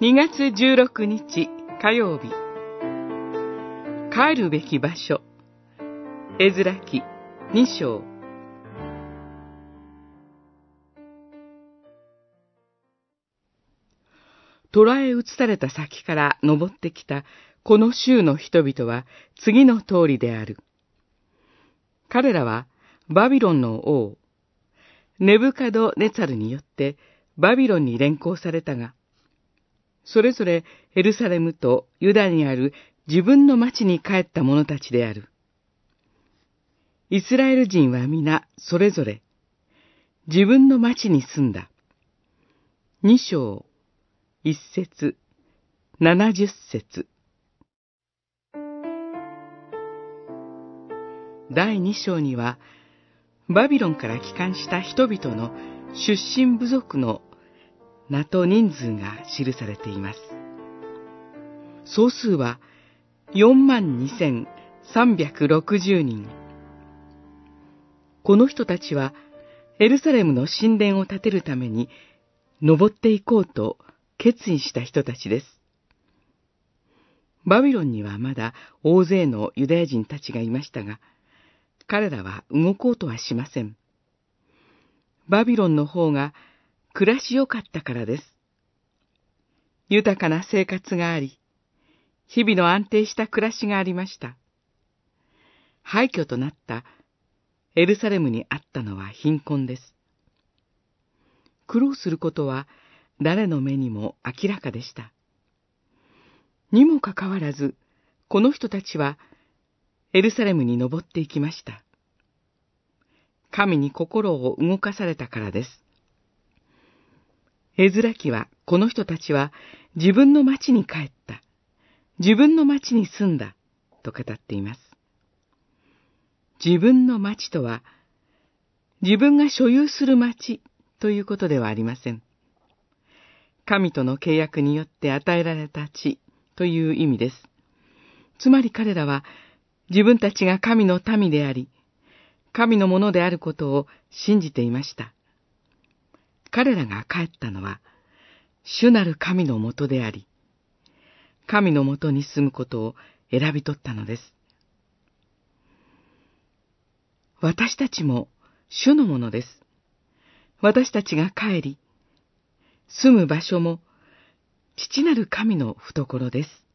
2月16日火曜日。帰るべき場所。絵面記2章。虎へ移された先から登ってきたこの州の人々は次の通りである。彼らはバビロンの王、ネブカド・ネツァルによってバビロンに連行されたが、それぞれエルサレムとユダにある自分の町に帰った者たちである。イスラエル人は皆それぞれ自分の町に住んだ。二章、一節、七十節。第二章には、バビロンから帰還した人々の出身部族の名と人数が記されています。総数は42,360人。この人たちはエルサレムの神殿を建てるために登っていこうと決意した人たちです。バビロンにはまだ大勢のユダヤ人たちがいましたが、彼らは動こうとはしません。バビロンの方が暮らしよかったからです。豊かな生活があり、日々の安定した暮らしがありました。廃墟となったエルサレムにあったのは貧困です。苦労することは誰の目にも明らかでした。にもかかわらず、この人たちはエルサレムに登っていきました。神に心を動かされたからです。エズラ記は、この人たちは自分の町に帰った。自分の町に住んだ。と語っています。自分の町とは、自分が所有する町ということではありません。神との契約によって与えられた地という意味です。つまり彼らは自分たちが神の民であり、神のものであることを信じていました。彼らが帰ったのは、主なる神のもとであり、神のもとに住むことを選び取ったのです。私たちも主のものです。私たちが帰り、住む場所も父なる神の懐です。